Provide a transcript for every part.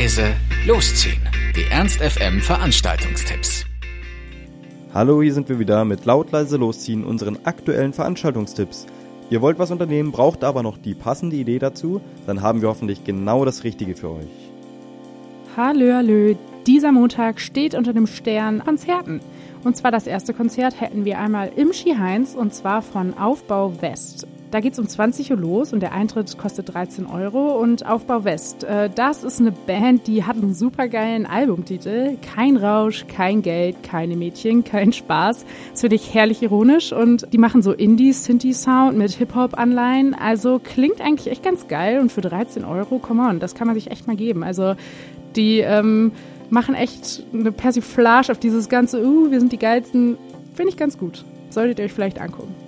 leise, losziehen. Die Ernst FM Veranstaltungstipps. Hallo, hier sind wir wieder mit laut leise losziehen unseren aktuellen Veranstaltungstipps. Ihr wollt was unternehmen, braucht aber noch die passende Idee dazu, dann haben wir hoffentlich genau das Richtige für euch. Hallo, hallo. Dieser Montag steht unter dem Stern Konzerten. Und zwar das erste Konzert hätten wir einmal im Skiheinz und zwar von Aufbau West. Da geht es um 20 Uhr los und der Eintritt kostet 13 Euro. Und Aufbau West, äh, das ist eine Band, die hat einen supergeilen Albumtitel. Kein Rausch, kein Geld, keine Mädchen, kein Spaß. Das finde ich herrlich ironisch. Und die machen so Indie-Synthie-Sound mit Hip-Hop-Anleihen. Also klingt eigentlich echt ganz geil. Und für 13 Euro, come on, das kann man sich echt mal geben. Also die ähm, machen echt eine Persiflage auf dieses ganze, uh, wir sind die geilsten. Finde ich ganz gut. Solltet ihr euch vielleicht angucken.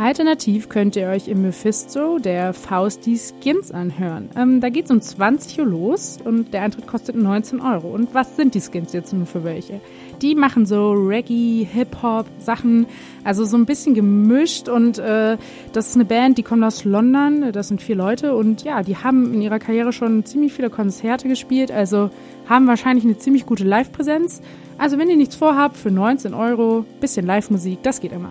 Alternativ könnt ihr euch im Mephisto der Faust die Skins anhören. Ähm, da geht es um 20 Uhr los und der Eintritt kostet 19 Euro. Und was sind die Skins jetzt nun für welche? Die machen so Reggae, Hip-Hop, Sachen, also so ein bisschen gemischt und äh, das ist eine Band, die kommt aus London, das sind vier Leute und ja, die haben in ihrer Karriere schon ziemlich viele Konzerte gespielt, also haben wahrscheinlich eine ziemlich gute Live-Präsenz. Also wenn ihr nichts vorhabt, für 19 Euro, bisschen Live-Musik, das geht immer.